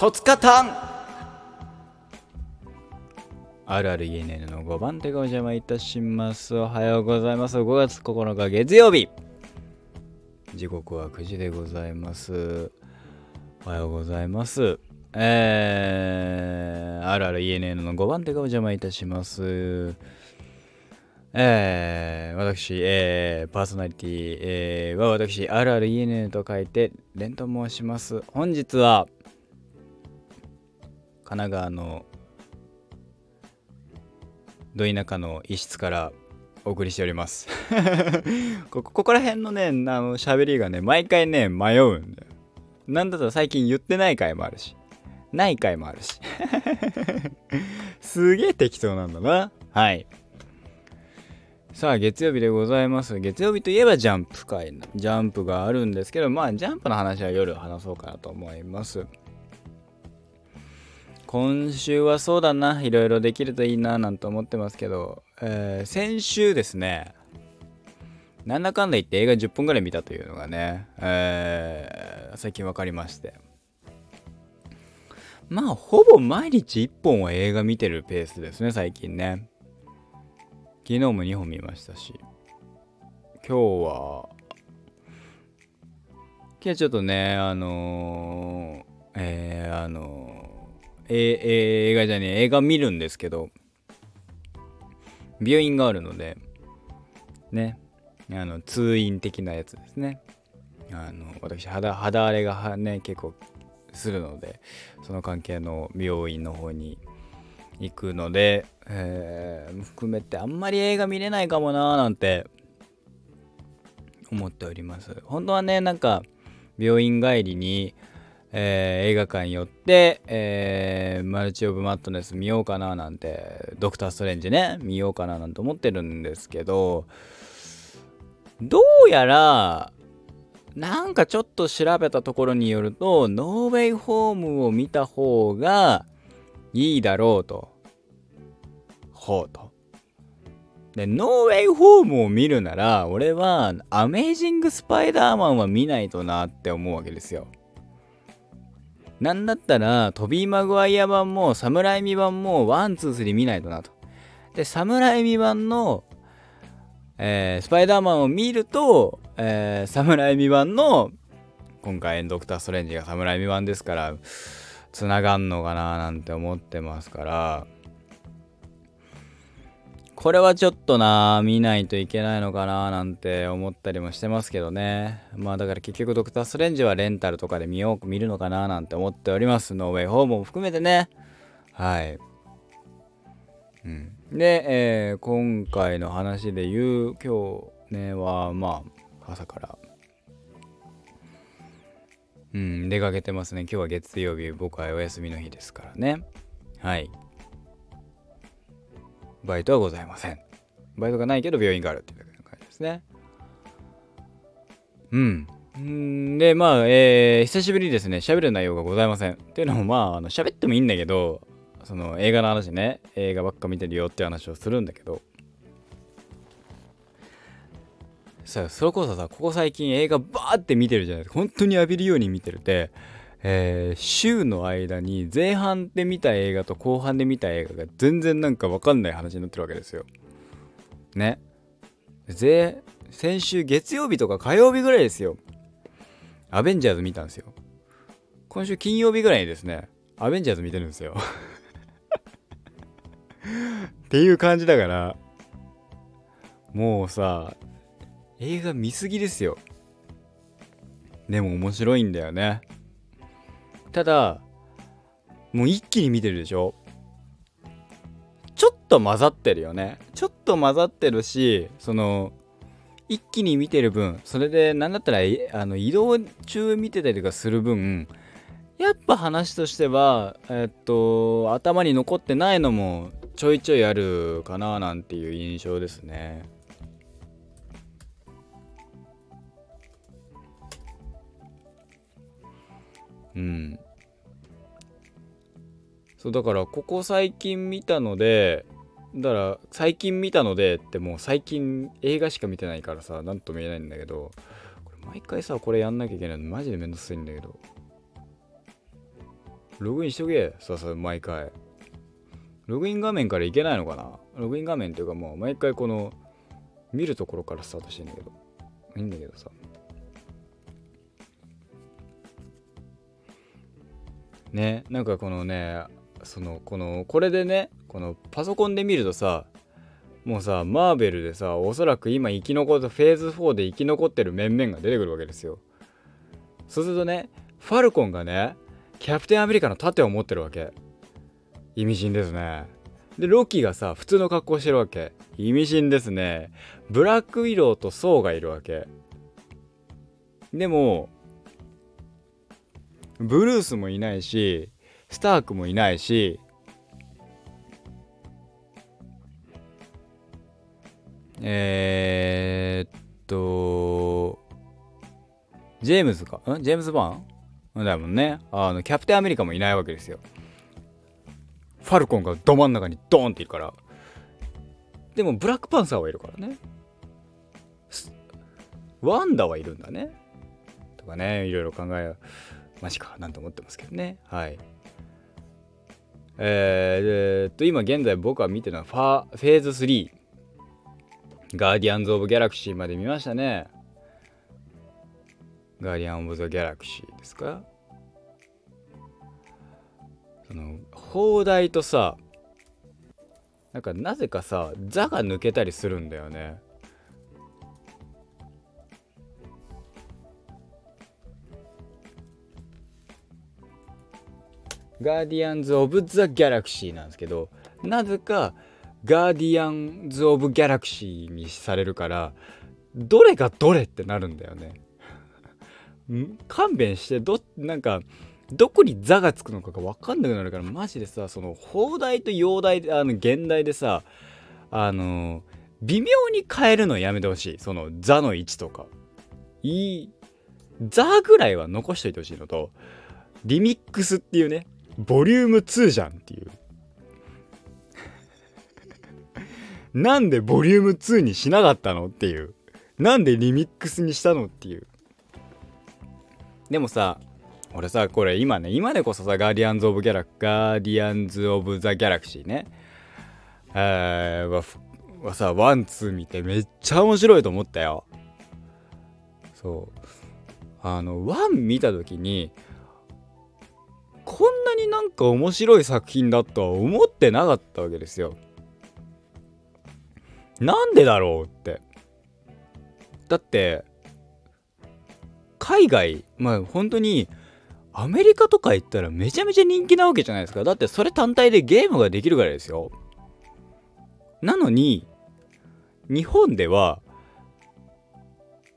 戸塚タンあるある ENN の5番手がお邪魔いたします。おはようございます。5月9日月曜日。時刻は9時でございます。おはようございます。えー、あるある ENN の5番手がお邪魔いたします。えー、私、えー、パーソナリティ、えー、は私、あるある ENN と書いて、レンと申します。本日は、神奈川のど田舎の一室からお送りしております こ。こら辺のね、あの、喋りがね、毎回ね、迷うんだよ。なんだったら最近言ってない回もあるし、ない回もあるし。すげえ適当なんだな。はい。さあ、月曜日でございます。月曜日といえばジャンプ会、ジャンプがあるんですけど、まあ、ジャンプの話は夜話そうかなと思います。今週はそうだな、いろいろできるといいな、なんて思ってますけど、えー、先週ですね、なんだかんだ言って映画10本ぐらい見たというのがね、えー、最近分かりまして。まあ、ほぼ毎日1本は映画見てるペースですね、最近ね。昨日も2本見ましたし今日は今日はちょっとねあのー、えー、あのー、え映画じゃねえ映画見るんですけど病院があるのでねあの通院的なやつですねあの私肌肌荒れがね結構するのでその関係の病院の方に行くので、えー、含めてあんまり映画見れないかもなーなんて思っております。本当はね、なんか病院帰りに、えー、映画館に寄って、えー、マルチ・オブ・マットネス見ようかななんて、ドクター・ストレンジね、見ようかななんて思ってるんですけど、どうやら、なんかちょっと調べたところによると、ノーウェイホームを見た方がいいだろうと。ほうと。で、ノーウェイホームを見るなら、俺は、アメイジング・スパイダーマンは見ないとなって思うわけですよ。なんだったら、トビー・マグワイア版も、サムライミ版も、ワン、ツー、スリー見ないとなと。で、サムライミ版の、えー、スパイダーマンを見ると、えー、サムライミ版の、今回、ドクター・ストレンジがサムライミ版ですから、繋がんのかななんて思ってますからこれはちょっとな見ないといけないのかななんて思ったりもしてますけどねまあだから結局ドクター・ストレンジはレンタルとかで見よう見るのかななんて思っておりますノーウェイホームも含めてねはいうんで、えー、今回の話で言う今日ねはまあ朝からうん、出かけてますね。今日は月曜日、僕はお休みの日ですからね。はい。バイトはございません。バイトがないけど病院があるっていう感じですね。うん。んで、まあ、えー、久しぶりにですね、喋る内容がございません。っていうのも、まあ、あの喋ってもいいんだけど、その映画の話ね、映画ばっか見てるよって話をするんだけど、さそれこそさここ最近映画バーって見てるじゃないですか本当に浴びるように見てるってえー、週の間に前半で見た映画と後半で見た映画が全然なんか分かんない話になってるわけですよ。ね。ぜ先週月曜日とか火曜日ぐらいですよ。アベンジャーズ見たんですよ。今週金曜日ぐらいにですね、アベンジャーズ見てるんですよ。っていう感じだから、もうさ、映画見すぎですよでも面白いんだよねただもう一気に見てるでしょ？ちょっと混ざってるよねちょっと混ざってるしその一気に見てる分それで何だったらあの移動中見てたりとかする分やっぱ話としてはえっと頭に残ってないのもちょいちょいあるかななんていう印象ですね。うん。そうだからここ最近見たのでだから最近見たのでってもう最近映画しか見てないからさ何とも言えないんだけどこれ毎回さこれやんなきゃいけないのマジでめんどくさいんだけど。ログインしとけささ毎回。ログイン画面からいけないのかな？ログイン画面っていうかもう毎回この見るところからスタートしてんだけど。いいんだけどさ。ねなんかこのねそのこのこれでねこのパソコンで見るとさもうさマーベルでさおそらく今生き残ったフェーズ4で生き残ってる面々が出てくるわけですよ。そうするとねファルコンがねキャプテンアメリカの盾を持ってるわけ。意味深ですね。でロキがさ普通の格好してるわけ。意味深ですね。ブラックウィローとソーがいるわけ。でもブルースもいないしスタークもいないしえー、っとジェームズか？ん？ジェームズ・バーン？だもんね。あのキャプテンアメリカもいないわけですよ。ファルコンがど真ん中にドーンっているから。でもブラックパンサーはいるからね。ワンダはいるんだね。とかねいろいろ考えマジかなんて思ってますけどね。はい。えー、っと今現在僕は見てるのはファフェーズ3、ガーディアンズ・オブ・ギャラクシーまで見ましたね。ガーディアン・オブ・ザ・ギャラクシーですか？その砲台とさなんかなぜかさ「座」が抜けたりするんだよね。ガーディアンズ・オブ・ザ・ギャラクシーなんですけどなぜかガーディアンズ・オブ・ギャラクシーにされるからどれがどれってなるんだよね。勘弁してどなんかどこに「座」がつくのかが分かんなくなるからマジでさその放題と洋題あの現代でさあの微妙に変えるのやめてほしい。その「座」の位置とか。いい「座」ぐらいは残しといてほしいのとリミックスっていうねボリューム2じゃんっていう。なんでボリューム2にしなかったのっていう。なんでリミックスにしたのっていう。でもさ俺さこれ今ね今でこそさガーディアンズ・オブ・ギャラガーディアンズ・オブ・ザ・ギャラクシーね。えー、ははさワンツー見てめっちゃ面白いと思ったよ。そう。あのワン見た時にこんなになんか面白い作品だとは思ってなかったわけですよなんでだろうってだって海外まあ本当にアメリカとか行ったらめちゃめちゃ人気なわけじゃないですか。だってそれ単体でゲームができるからですよ。なのに、日本では、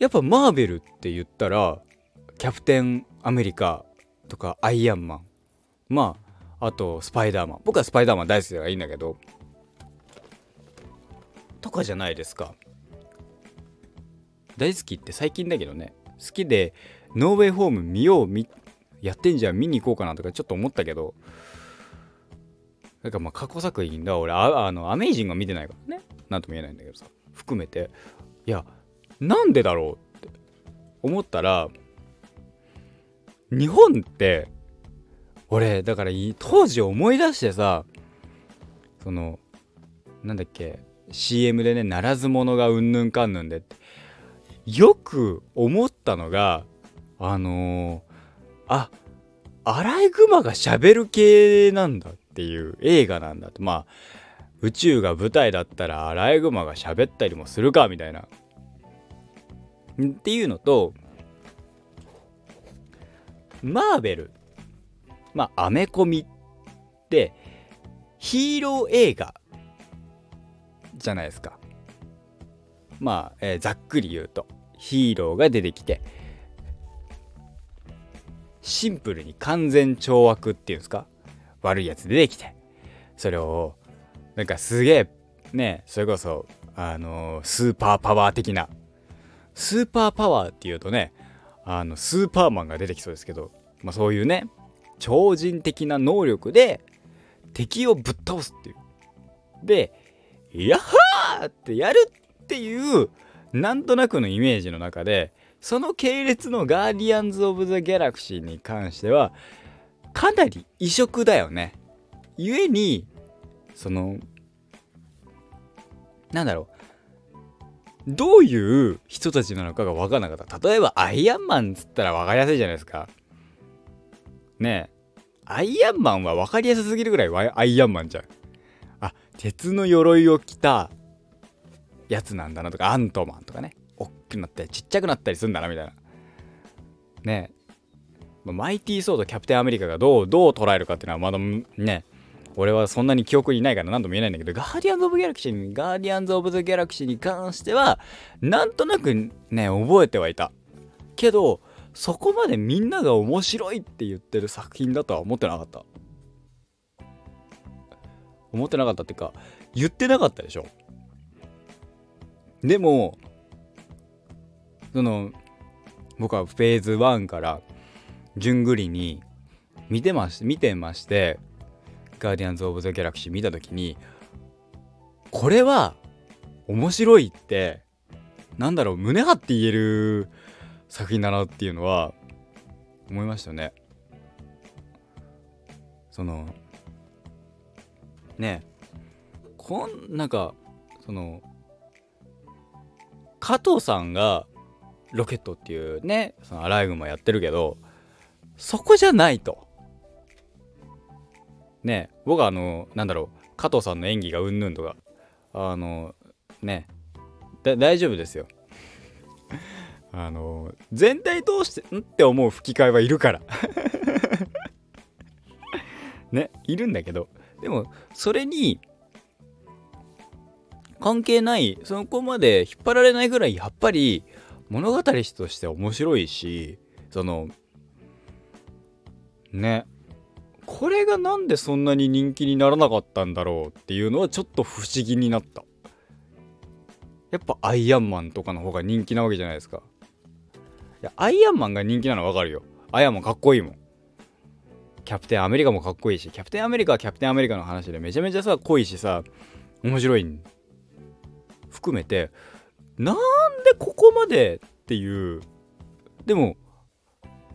やっぱマーベルって言ったら、キャプテンアメリカとかアイアンマン。まあ、あとスパイダーマン。僕はスパイダーマン大好きだからいいんだけど、とかじゃないですか。大好きって最近だけどね。好きで、ノーウェイホーム見よう見やってんじゃん見に行こうかなとかちょっと思ったけどなんかまあ過去作品だ俺ああのアメイジングは見てないからねなんとも言えないんだけどさ含めていやなんでだろうって思ったら日本って俺だから当時思い出してさそのなんだっけ CM でねならず者がうんぬんかんぬんでってよく思ったのがあのあアライグマがしゃべる系なんだっていう映画なんだとまあ宇宙が舞台だったらアライグマが喋ったりもするかみたいな。っていうのとマーベル。まあアメコミってヒーロー映画じゃないですか。まあ、えー、ざっくり言うとヒーローが出てきてシンプルに完全懲悪っていうんですか？悪いやつ出てきてそれをなんかすげえねそれこそあのスーパーパワー的なスーパーパワーっていうとねあのスーパーマンが出てきそうですけど、まあ、そういうね超人的な能力で敵をぶっ倒すっていうで「やっはー!」ってやるっていうなんとなくのイメージの中でその系列のガーディアンズ・オブ・ザ・ギャラクシーに関してはかなり異色だよね。故に、その、なんだろう。どういう人たちなのかが分からなかった。例えば、アイアンマンっつったら分かりやすいじゃないですか。ねえ。アイアンマンは分かりやすすぎるぐらいアイアンマンじゃん。あ、鉄の鎧を着たやつなんだなとか、アントマンとかね。おっきくなってちっちゃくなったりすんだなみたいな。ねえ。マイティー・ソーとキャプテンアメリカがどう、どう捉えるかっていうのはまだね、俺はそんなに記憶にないから何度も言えないんだけど、ガーディアンズ・オブ・ギャラクシーに、ガーディアンズ・オブ・ザ・ギャラクシーに関しては、なんとなくね、覚えてはいた。けど、そこまでみんなが面白いって言ってる作品だとは思ってなかった。思ってなかったっていうか、言ってなかったでしょ。でも、その、僕はフェーズ1から順繰りに見てまし見てましてガーディアンズ・オブ・ザ・ギャラクシー見た時にこれは面白いってなんだろう胸張って言える作品だなっていうのは思いましたね。そのねこんなんかその加藤さんがロケットっていうねそのアライグマやってるけどそこじゃないと。ね僕はあのなんだろう加藤さんの演技がうんぬんとかあのね大丈夫ですよあの全体通してんって思う吹き替えはいるから。ねいるんだけど。でもそれに関係ないそこまで引っ張られないぐらいやっぱり物語として面白いしそのねこれがなんでそんなに人気にならなかったんだろうっていうのはちょっと不思議になった。やっぱアイアンマンとかの方が人気なわけじゃないですか。アイアンマンが人気なのわかるよ。アイアンマンかっこいいもん。キャプテンアメリカもかっこいいしキャプテンアメリカはキャプテンアメリカの話でめちゃめちゃさ濃いしさ面白い含めてなんでここまでっていう。でも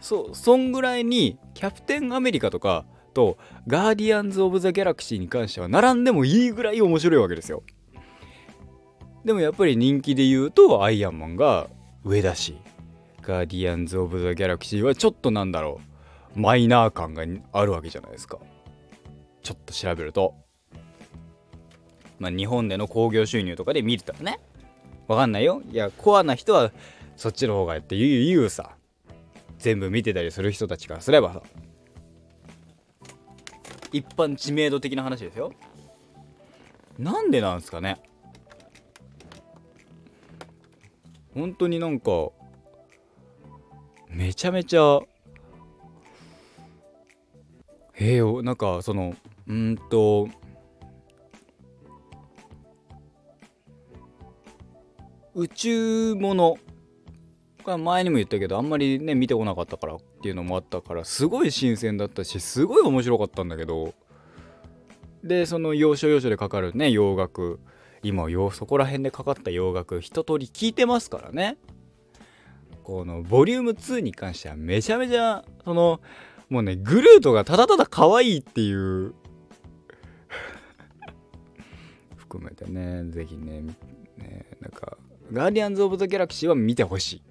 そそんぐらいにキャプテンアメリカとかとガーディアンズ・オブ・ザ・ギャラクシーに関しては並んでもいいぐらい面白いわけですよ。でもやっぱり人気で言うとアイアンマンが上だし。ガーディアンズ・オブ・ザ・ギャラクシーはちょっとなんだろう。マイナー感があるわけじゃないですか。ちょっと調べると。まあ日本での興行収入とかで見るとね。わかんないよ。いやコアな人はそっちの方がって言うさ全部見てたりする人たちからすれば。さ一般知名度的な話ですよ。なんでなんすかね。本当になんかめちゃめちゃへえなんかそのうんと宇宙もの前にも言ったけどあんまりね見てこなかったからっていうのもあったからすごい新鮮だったしすごい面白かったんだけどでその要所要所でかかるね洋楽。今そこら辺でかかった洋楽一通り聴いてますからね。このボリューム2に関してはめちゃめちゃそのもうねグルートがただただ可愛いっていう 含めてね是非ねねなんかガーディアンズ・オブ・ザ・ギャラクシーは見てほしい。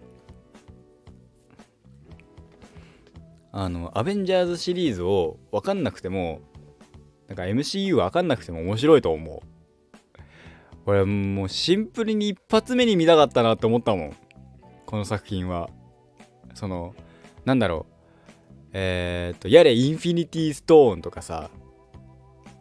あのアベンジャーズシリーズを分かんなくてもなんか MCU 分かんなくても面白いと思う。俺もうシンプルに一発目に見たかったなって思ったもん。この作品はそのなんだろう。えー、っとやれインフィニティストーンとかさ。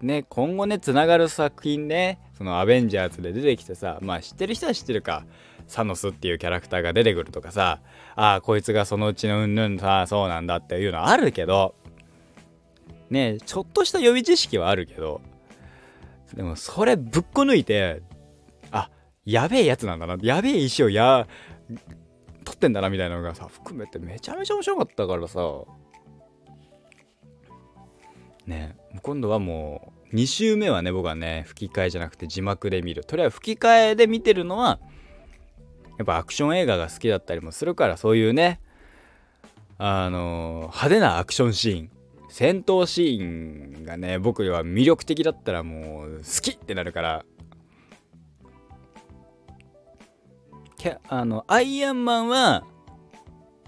ね今後ねつながる作品ね。そのアベンジャーズで出てきてさ。まあ知ってる人は知ってるか。サノスっていうキャラクターが出てくるとかさ。ああこいつがそのうちのうんぬんさそうなんだっていうのはあるけど。ねちょっとした予備知識はあるけど。でもそれぶっこ抜いてあやべえやつなんだな。やべえ石をや取ってんだなみたいなのがさ含めてめちゃめちゃ面白かったからさ。ね今度はもう2週目はね僕はね吹き替えじゃなくて字幕で見る。とりあえず吹き替えで見てるのはやっぱアクション映画が好きだったりもするからそういうねあの派手なアクションシーン戦闘シーンがね僕は魅力的だったらもう好きってなるからあのアイアンマンは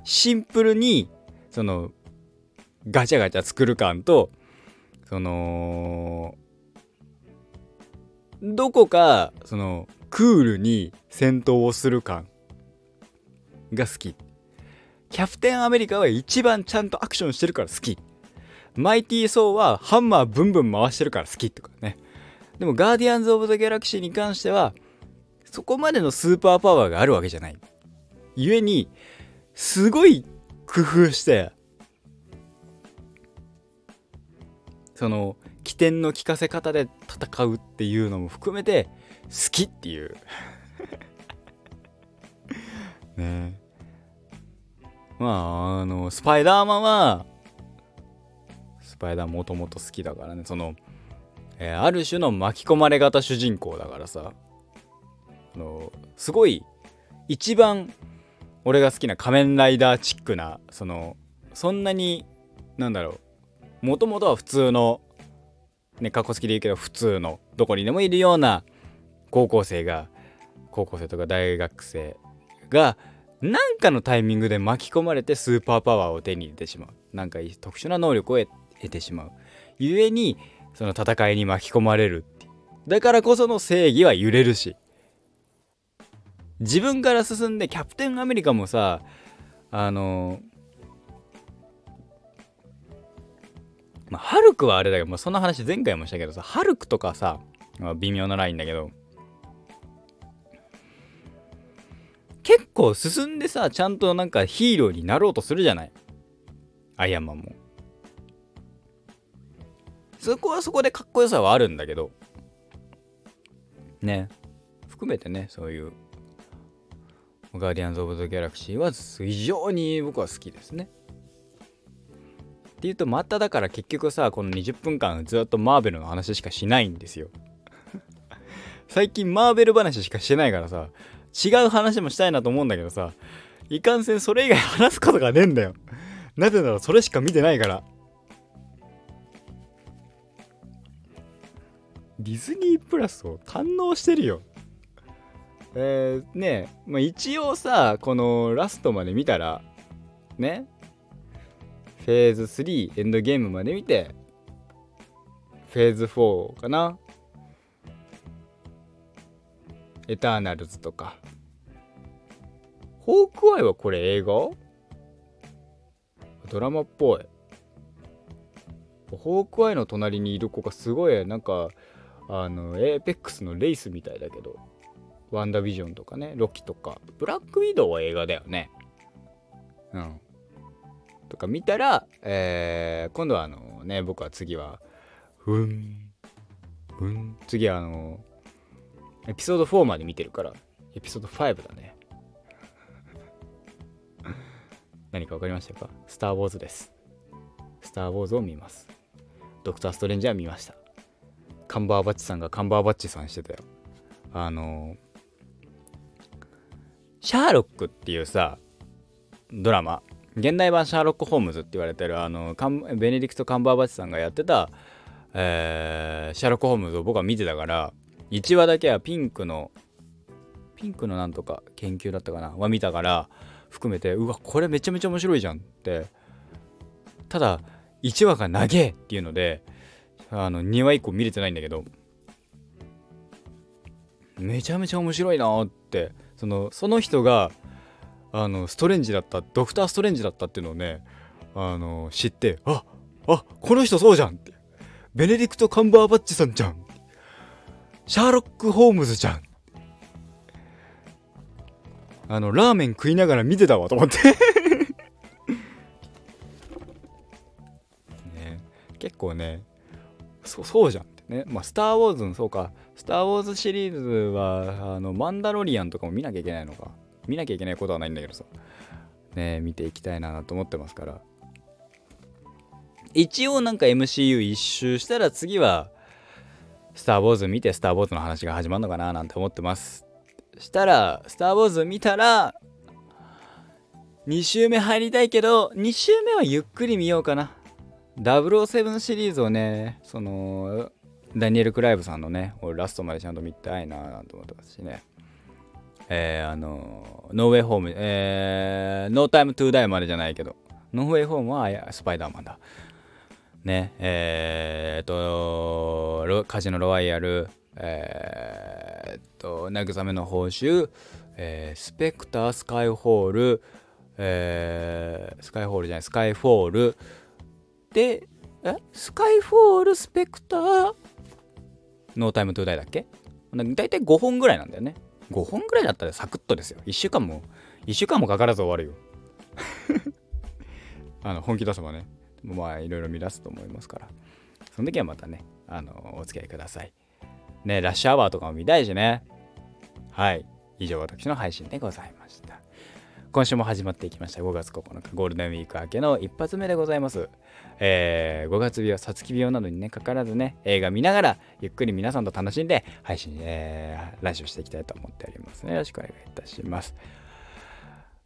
シンプルにそのガチャガチャ作る感とそのどこかそのクールに戦闘をする感が好き。キャプテンアメリカは一番ちゃんとアクションしてるから好き。マイティー・ソーはハンマーブンブン回してるから好きとかね。でもガーディアンズ・オブ・ザ・ギャラクシーに関してはそこまでのスーパーパワーがあるわけじゃない。故にすごい工夫してその起点の効かせ方で戦うっていうのも含めて好きっていう。ね。まああのスパイダーマンはスパイダーもともと好きだからね。その、えー、ある種の巻き込まれ型主人公だからさ。すごい一番俺が好きな仮面ライダーチックなそのそんなになんだろうもともとは普通のねかっこつきで言うけど普通のどこにでもいるような高校生が高校生とか大学生が何かのタイミングで巻き込まれてスーパーパワーを手に入れてしまう。なんか特殊な能力を得てしまう。故にその戦いに巻き込まれるだからこその正義は揺れるし。自分から進んでキャプテンアメリカもさあのまあ、ハルクはあれだけど、まあ、そんな話前回もしたけどさハルクとかさ、まあ、微妙なラインだけど結構進んでさちゃんとなんかヒーローになろうとするじゃない？アイアンマンも。そこはそこでかっこよさはあるんだけど。ね。含めてねそういうガーディアンズ・オブ・ザ・ギャラクシーは非常に僕は好きですね。っていうとまただから結局さこの20分間ずっとマーベルの話しかしないんですよ。最近マーベル話しかしてないからさ違う話もしたいなと思うんだけどさいかんせんそれ以外話すことがねえんだよ。なぜならそれしか見てないから。ディズニープラスを堪能してるよ。えー、ねまあ、一応さこのラストまで見たらねフェーズ3エンドゲームまで見てフェーズ4かな。エターナルズとか。ホークアイはこれ映画？ドラマっぽい。ホークアイの隣にいる子がすごいなんかあのエーペックスのレイスみたいだけど。ワンダービジョンとかね、ロキとか、ブラックウィドウは映画だよね。うん。とか見たら、えー、今度はあのね、僕は次は、ふん、ふん、次はあの、エピソード4まで見てるから、エピソード5だね。何か分かりましたか？スター・ウォーズです。スター・ウォーズを見ます。ドクター・ストレンジは見ました。カンバーバッチさんがカンバーバッチさんしてたよ。あのシャーロックっていうさドラマ。現代版シャーロック・ホームズって言われてるあのベネディクト・カンバーバッチさんがやってた、えー、シャーロック・ホームズを僕は見てたから1話だけはピンクのピンクのなんとか研究だったかなは見たから含めてうわこれめちゃめちゃ面白いじゃんって。ただ1話が長えっていうのであの2話以降見れてないんだけどめちゃめちゃ面白いなってそのその人があのストレンジだったドクター・ストレンジだったっていうのをねあの知ってああこの人そうじゃんって。ベネディクト・カンバーバッチさんじゃん。シャーロック・ホームズじゃん。あのラーメン食いながら見てたわと思って。ね。結構ねそそうじゃんってね。まあスター・ウォーズのそうか。スター・ウォーズシリーズは、あの、マンダロリアンとかも見なきゃいけないのか。見なきゃいけないことはないんだけどさ。ね見ていきたいなと思ってますから。一応なんか MCU 一周したら次は、スター・ウォーズ見てスター・ウォーズの話が始まるのかななんて思ってます。したら、スター・ウォーズ見たら、2週目入りたいけど、2週目はゆっくり見ようかな。007シリーズをねそのダニエル・クライブさんのね俺ラストまでちゃんと見たいなぁと思ってますしね。えー、あのノーウェイホームえー、ノータイムトゥーダイまでじゃないけどノーウェイホームはスパイダーマンだ。ねえー、っとカジノロワイヤルえー、っと慰めの報酬、えー、スペクタースカイホールえー、スカイホールじゃないスカイフォール。でえ？スカイフォールスペクターノータイムトゥーダイだっけ？だいたい5本ぐらいなんだよね。5本ぐらいだったらサクッとですよ。1週間も1週間もかからず終わるよ。あの本気出せばねまあいろいろ見出すと思いますから。その時はまたねあのお付き合いください。ねラッシュアワーとかも見たいしね。はい。以上私の配信でございました。今週も始まっていきました。5月9日ゴールデンウィーク明けの一発目でございます、えー、5月病さつき病などにねかからずね映画見ながらゆっくり皆さんと楽しんで配信、えー、来週していきたいと思っております。ねよろしくお願いいたします。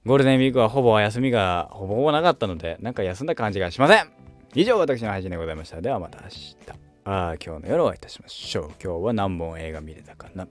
ゴールデンウィークはほぼ休みがほぼほぼなかったのでなんか休んだ感じがしません。以上私の配信でございました。ではまた明日。あ今日の夜お会いいたしましょう。今日は何本映画見れたかな。